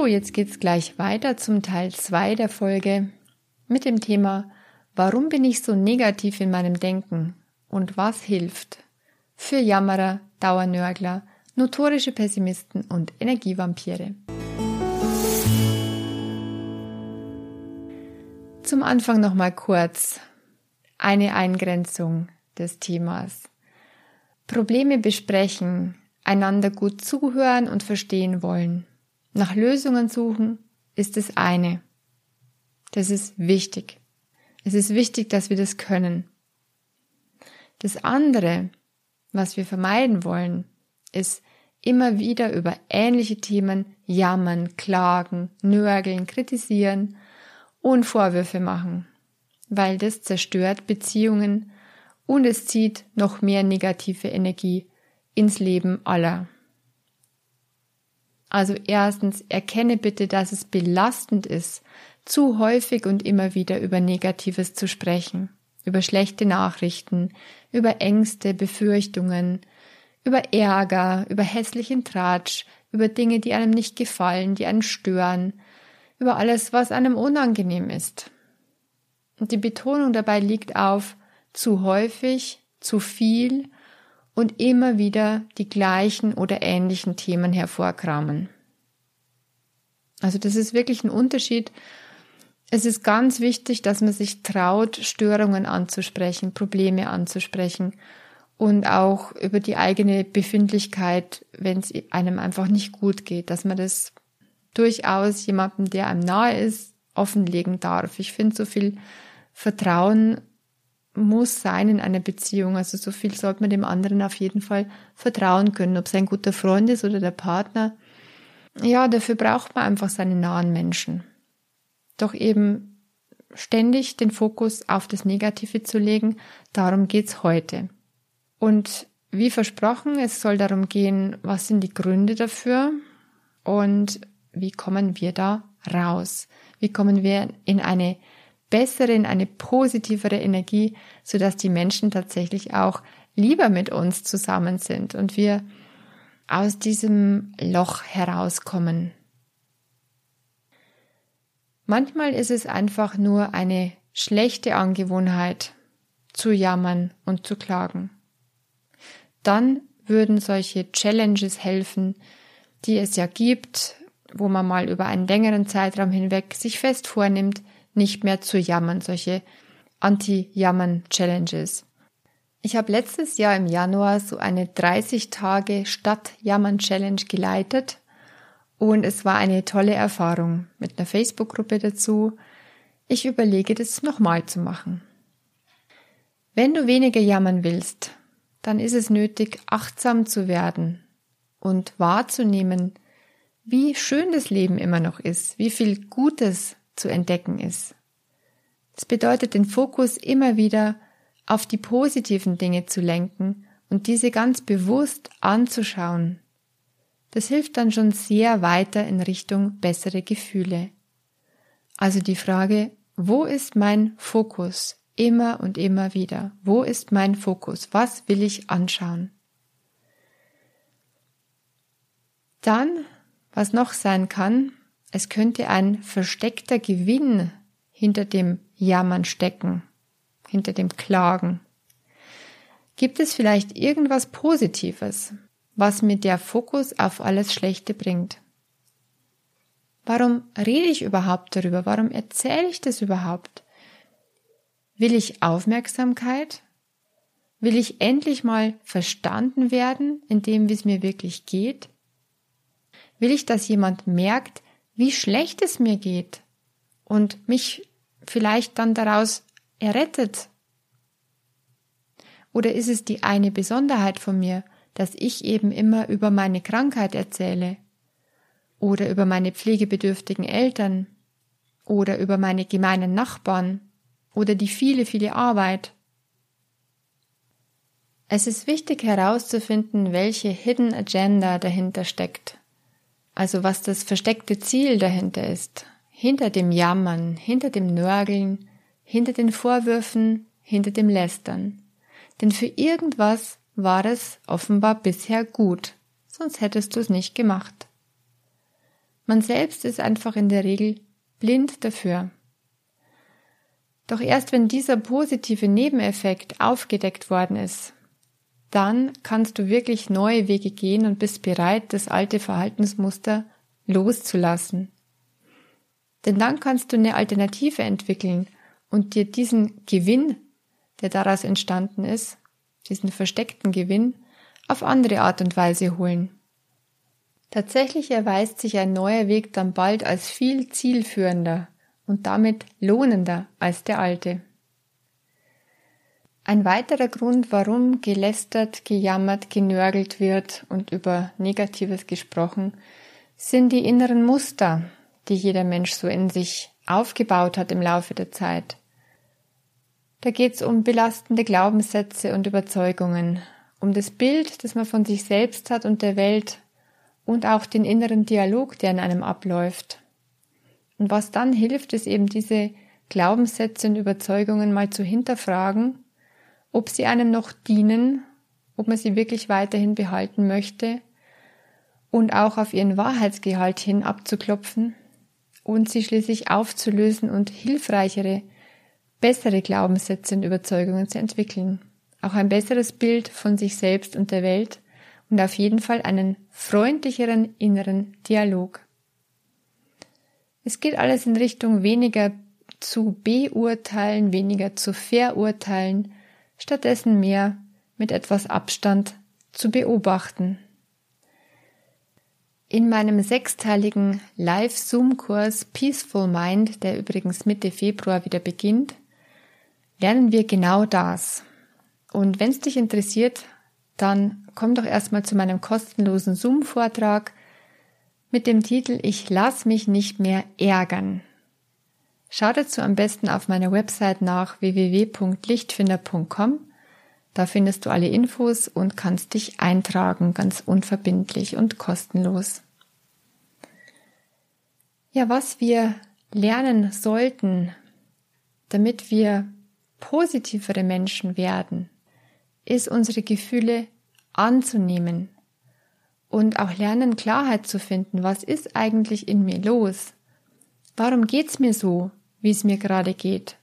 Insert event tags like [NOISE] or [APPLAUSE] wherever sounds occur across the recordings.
So, jetzt geht's gleich weiter zum Teil 2 der Folge mit dem Thema Warum bin ich so negativ in meinem Denken und was hilft für Jammerer, Dauernörgler, notorische Pessimisten und Energievampire. Zum Anfang nochmal kurz eine Eingrenzung des Themas. Probleme besprechen, einander gut zuhören und verstehen wollen, nach Lösungen suchen, ist das eine. Das ist wichtig. Es ist wichtig, dass wir das können. Das andere, was wir vermeiden wollen, ist immer wieder über ähnliche Themen jammern, klagen, nörgeln, kritisieren und Vorwürfe machen, weil das zerstört Beziehungen und es zieht noch mehr negative Energie ins Leben aller. Also erstens, erkenne bitte, dass es belastend ist, zu häufig und immer wieder über Negatives zu sprechen, über schlechte Nachrichten, über Ängste, Befürchtungen, über Ärger, über hässlichen Tratsch, über Dinge, die einem nicht gefallen, die einen stören, über alles, was einem unangenehm ist. Und die Betonung dabei liegt auf zu häufig, zu viel und immer wieder die gleichen oder ähnlichen Themen hervorkramen. Also das ist wirklich ein Unterschied. Es ist ganz wichtig, dass man sich traut, Störungen anzusprechen, Probleme anzusprechen und auch über die eigene Befindlichkeit, wenn es einem einfach nicht gut geht, dass man das durchaus jemandem, der einem nahe ist, offenlegen darf. Ich finde, so viel Vertrauen muss sein in einer Beziehung. Also so viel sollte man dem anderen auf jeden Fall vertrauen können, ob es ein guter Freund ist oder der Partner. Ja, dafür braucht man einfach seine nahen Menschen. Doch eben ständig den Fokus auf das Negative zu legen, darum geht's heute. Und wie versprochen, es soll darum gehen, was sind die Gründe dafür und wie kommen wir da raus? Wie kommen wir in eine bessere, in eine positivere Energie, sodass die Menschen tatsächlich auch lieber mit uns zusammen sind und wir aus diesem Loch herauskommen. Manchmal ist es einfach nur eine schlechte Angewohnheit, zu jammern und zu klagen dann würden solche Challenges helfen, die es ja gibt, wo man mal über einen längeren Zeitraum hinweg sich fest vornimmt, nicht mehr zu jammern, solche Anti-Jammern-Challenges. Ich habe letztes Jahr im Januar so eine 30 Tage Stadt-Jammern-Challenge geleitet und es war eine tolle Erfahrung mit einer Facebook-Gruppe dazu. Ich überlege, das nochmal zu machen. Wenn du weniger jammern willst, dann ist es nötig, achtsam zu werden und wahrzunehmen, wie schön das Leben immer noch ist, wie viel Gutes zu entdecken ist. Das bedeutet, den Fokus immer wieder auf die positiven Dinge zu lenken und diese ganz bewusst anzuschauen. Das hilft dann schon sehr weiter in Richtung bessere Gefühle. Also die Frage, wo ist mein Fokus? immer und immer wieder. Wo ist mein Fokus? Was will ich anschauen? Dann, was noch sein kann, es könnte ein versteckter Gewinn hinter dem Jammern stecken, hinter dem Klagen. Gibt es vielleicht irgendwas Positives, was mir der Fokus auf alles Schlechte bringt? Warum rede ich überhaupt darüber? Warum erzähle ich das überhaupt? Will ich Aufmerksamkeit? Will ich endlich mal verstanden werden in dem, wie es mir wirklich geht? Will ich, dass jemand merkt, wie schlecht es mir geht und mich vielleicht dann daraus errettet? Oder ist es die eine Besonderheit von mir, dass ich eben immer über meine Krankheit erzähle oder über meine pflegebedürftigen Eltern oder über meine gemeinen Nachbarn oder die viele, viele Arbeit. Es ist wichtig herauszufinden, welche Hidden Agenda dahinter steckt. Also was das versteckte Ziel dahinter ist. Hinter dem Jammern, hinter dem Nörgeln, hinter den Vorwürfen, hinter dem Lästern. Denn für irgendwas war es offenbar bisher gut, sonst hättest du es nicht gemacht. Man selbst ist einfach in der Regel blind dafür. Doch erst wenn dieser positive Nebeneffekt aufgedeckt worden ist, dann kannst du wirklich neue Wege gehen und bist bereit, das alte Verhaltensmuster loszulassen. Denn dann kannst du eine Alternative entwickeln und dir diesen Gewinn, der daraus entstanden ist, diesen versteckten Gewinn, auf andere Art und Weise holen. Tatsächlich erweist sich ein neuer Weg dann bald als viel zielführender und damit lohnender als der alte. Ein weiterer Grund, warum gelästert, gejammert, genörgelt wird und über Negatives gesprochen, sind die inneren Muster, die jeder Mensch so in sich aufgebaut hat im Laufe der Zeit. Da geht's um belastende Glaubenssätze und Überzeugungen, um das Bild, das man von sich selbst hat und der Welt und auch den inneren Dialog, der in einem abläuft. Und was dann hilft, ist eben diese Glaubenssätze und Überzeugungen mal zu hinterfragen, ob sie einem noch dienen, ob man sie wirklich weiterhin behalten möchte und auch auf ihren Wahrheitsgehalt hin abzuklopfen und sie schließlich aufzulösen und hilfreichere, bessere Glaubenssätze und Überzeugungen zu entwickeln. Auch ein besseres Bild von sich selbst und der Welt und auf jeden Fall einen freundlicheren inneren Dialog. Es geht alles in Richtung weniger zu beurteilen, weniger zu verurteilen, stattdessen mehr mit etwas Abstand zu beobachten. In meinem sechsteiligen Live-Zoom-Kurs Peaceful Mind, der übrigens Mitte Februar wieder beginnt, lernen wir genau das. Und wenn es dich interessiert, dann komm doch erstmal zu meinem kostenlosen Zoom-Vortrag mit dem Titel Ich lass mich nicht mehr ärgern. Schau dazu am besten auf meiner Website nach www.lichtfinder.com. Da findest du alle Infos und kannst dich eintragen, ganz unverbindlich und kostenlos. Ja, was wir lernen sollten, damit wir positivere Menschen werden, ist unsere Gefühle anzunehmen und auch lernen, Klarheit zu finden. Was ist eigentlich in mir los? Warum geht's mir so, wie es mir gerade geht?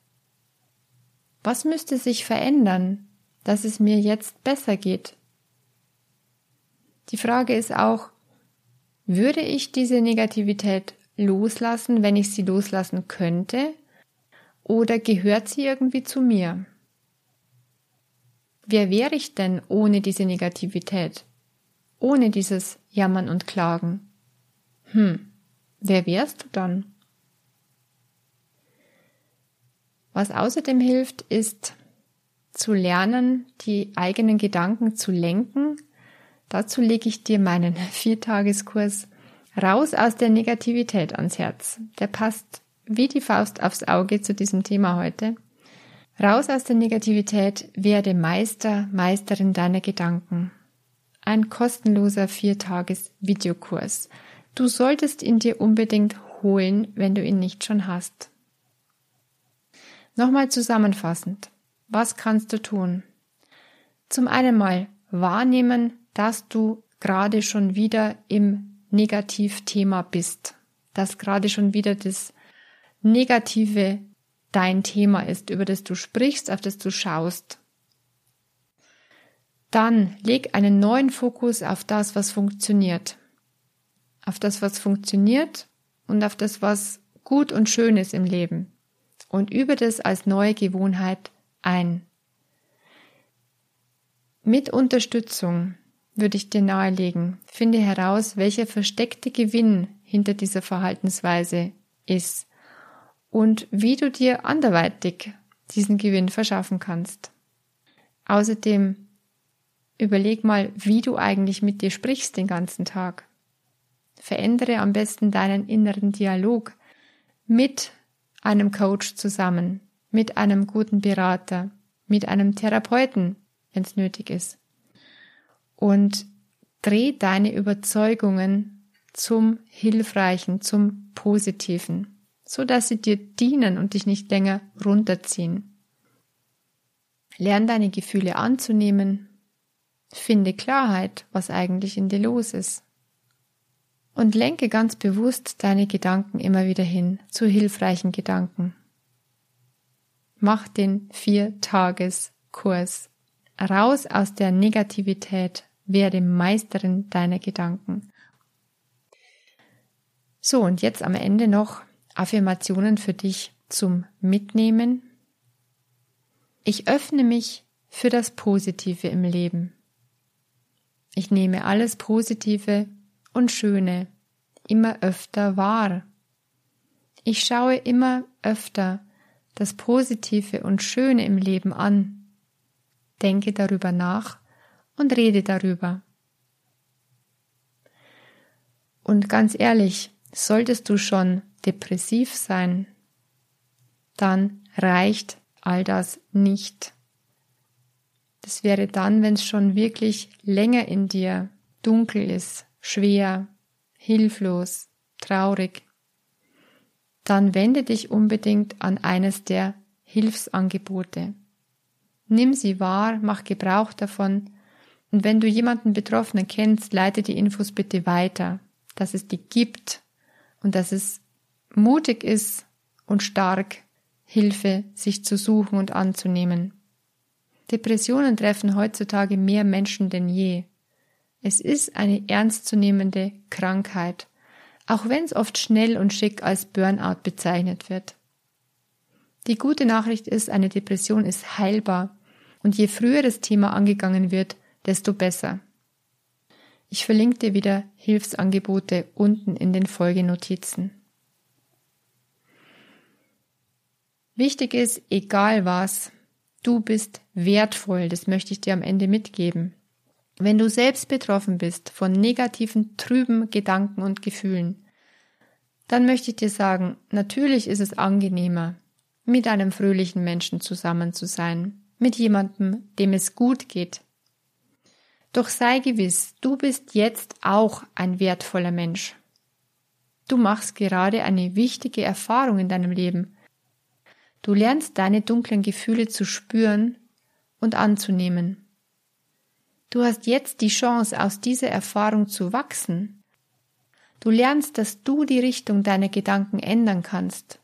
Was müsste sich verändern, dass es mir jetzt besser geht? Die Frage ist auch, würde ich diese Negativität loslassen, wenn ich sie loslassen könnte? Oder gehört sie irgendwie zu mir? Wer wäre ich denn ohne diese Negativität? Ohne dieses Jammern und Klagen? Hm, wer wärst du dann? Was außerdem hilft, ist zu lernen, die eigenen Gedanken zu lenken. Dazu lege ich dir meinen [LAUGHS] Viertageskurs raus aus der Negativität ans Herz. Der passt wie die Faust aufs Auge zu diesem Thema heute. Raus aus der Negativität, werde Meister, Meisterin deiner Gedanken. Ein kostenloser Viertages-Videokurs. Du solltest ihn dir unbedingt holen, wenn du ihn nicht schon hast. Nochmal zusammenfassend. Was kannst du tun? Zum einen mal wahrnehmen, dass du gerade schon wieder im Negativthema bist, dass gerade schon wieder das Negative dein Thema ist, über das du sprichst, auf das du schaust. Dann leg einen neuen Fokus auf das, was funktioniert. Auf das, was funktioniert und auf das, was gut und schön ist im Leben. Und übe das als neue Gewohnheit ein. Mit Unterstützung würde ich dir nahelegen, finde heraus, welcher versteckte Gewinn hinter dieser Verhaltensweise ist und wie du dir anderweitig diesen Gewinn verschaffen kannst. Außerdem überleg mal, wie du eigentlich mit dir sprichst den ganzen Tag. Verändere am besten deinen inneren Dialog mit einem Coach zusammen, mit einem guten Berater, mit einem Therapeuten, wenn es nötig ist. Und dreh deine Überzeugungen zum Hilfreichen, zum Positiven so dass sie dir dienen und dich nicht länger runterziehen. Lern deine Gefühle anzunehmen, finde Klarheit, was eigentlich in dir los ist. Und lenke ganz bewusst deine Gedanken immer wieder hin zu hilfreichen Gedanken. Mach den Vier-Tages-Kurs. Raus aus der Negativität, werde Meisterin deiner Gedanken. So, und jetzt am Ende noch Affirmationen für dich zum Mitnehmen. Ich öffne mich für das Positive im Leben. Ich nehme alles Positive und Schöne immer öfter wahr. Ich schaue immer öfter das Positive und Schöne im Leben an, denke darüber nach und rede darüber. Und ganz ehrlich, solltest du schon depressiv sein, dann reicht all das nicht. Das wäre dann, wenn es schon wirklich länger in dir dunkel ist, schwer, hilflos, traurig. Dann wende dich unbedingt an eines der Hilfsangebote. Nimm sie wahr, mach Gebrauch davon und wenn du jemanden Betroffenen kennst, leite die Infos bitte weiter, dass es die gibt und dass es mutig ist und stark, Hilfe sich zu suchen und anzunehmen. Depressionen treffen heutzutage mehr Menschen denn je. Es ist eine ernstzunehmende Krankheit, auch wenn es oft schnell und schick als Burnout bezeichnet wird. Die gute Nachricht ist, eine Depression ist heilbar und je früher das Thema angegangen wird, desto besser. Ich verlinke dir wieder Hilfsangebote unten in den Folgenotizen. Wichtig ist, egal was, du bist wertvoll, das möchte ich dir am Ende mitgeben. Wenn du selbst betroffen bist von negativen, trüben Gedanken und Gefühlen, dann möchte ich dir sagen, natürlich ist es angenehmer, mit einem fröhlichen Menschen zusammen zu sein, mit jemandem, dem es gut geht. Doch sei gewiss, du bist jetzt auch ein wertvoller Mensch. Du machst gerade eine wichtige Erfahrung in deinem Leben Du lernst deine dunklen Gefühle zu spüren und anzunehmen. Du hast jetzt die Chance, aus dieser Erfahrung zu wachsen. Du lernst, dass du die Richtung deiner Gedanken ändern kannst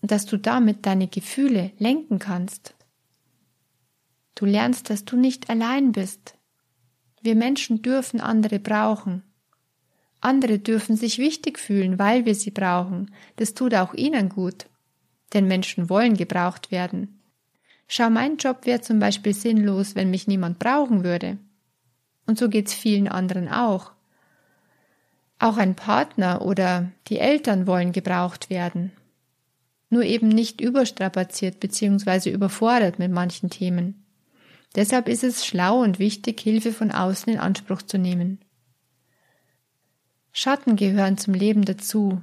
und dass du damit deine Gefühle lenken kannst. Du lernst, dass du nicht allein bist. Wir Menschen dürfen andere brauchen. Andere dürfen sich wichtig fühlen, weil wir sie brauchen. Das tut auch ihnen gut denn Menschen wollen gebraucht werden. Schau, mein Job wäre zum Beispiel sinnlos, wenn mich niemand brauchen würde. Und so geht's vielen anderen auch. Auch ein Partner oder die Eltern wollen gebraucht werden. Nur eben nicht überstrapaziert bzw. überfordert mit manchen Themen. Deshalb ist es schlau und wichtig, Hilfe von außen in Anspruch zu nehmen. Schatten gehören zum Leben dazu.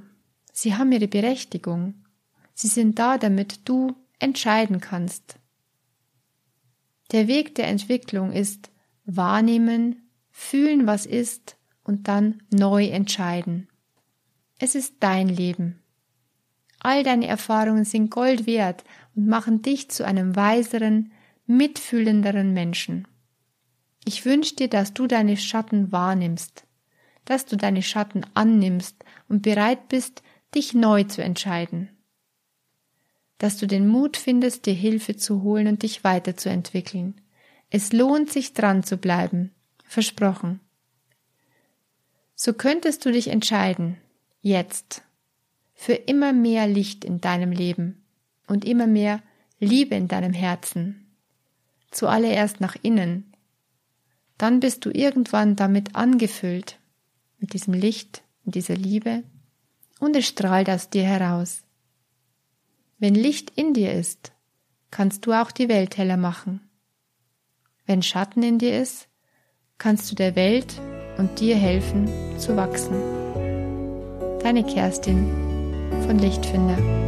Sie haben ihre Berechtigung. Sie sind da, damit du entscheiden kannst. Der Weg der Entwicklung ist wahrnehmen, fühlen, was ist und dann neu entscheiden. Es ist dein Leben. All deine Erfahrungen sind Gold wert und machen dich zu einem weiseren, mitfühlenderen Menschen. Ich wünsche dir, dass du deine Schatten wahrnimmst, dass du deine Schatten annimmst und bereit bist, dich neu zu entscheiden dass du den Mut findest, dir Hilfe zu holen und dich weiterzuentwickeln. Es lohnt sich dran zu bleiben. Versprochen. So könntest du dich entscheiden, jetzt, für immer mehr Licht in deinem Leben und immer mehr Liebe in deinem Herzen. Zuallererst nach innen. Dann bist du irgendwann damit angefüllt, mit diesem Licht, und dieser Liebe, und es strahlt aus dir heraus. Wenn Licht in dir ist, kannst du auch die Welt heller machen. Wenn Schatten in dir ist, kannst du der Welt und dir helfen zu wachsen. Deine Kerstin von Lichtfinder.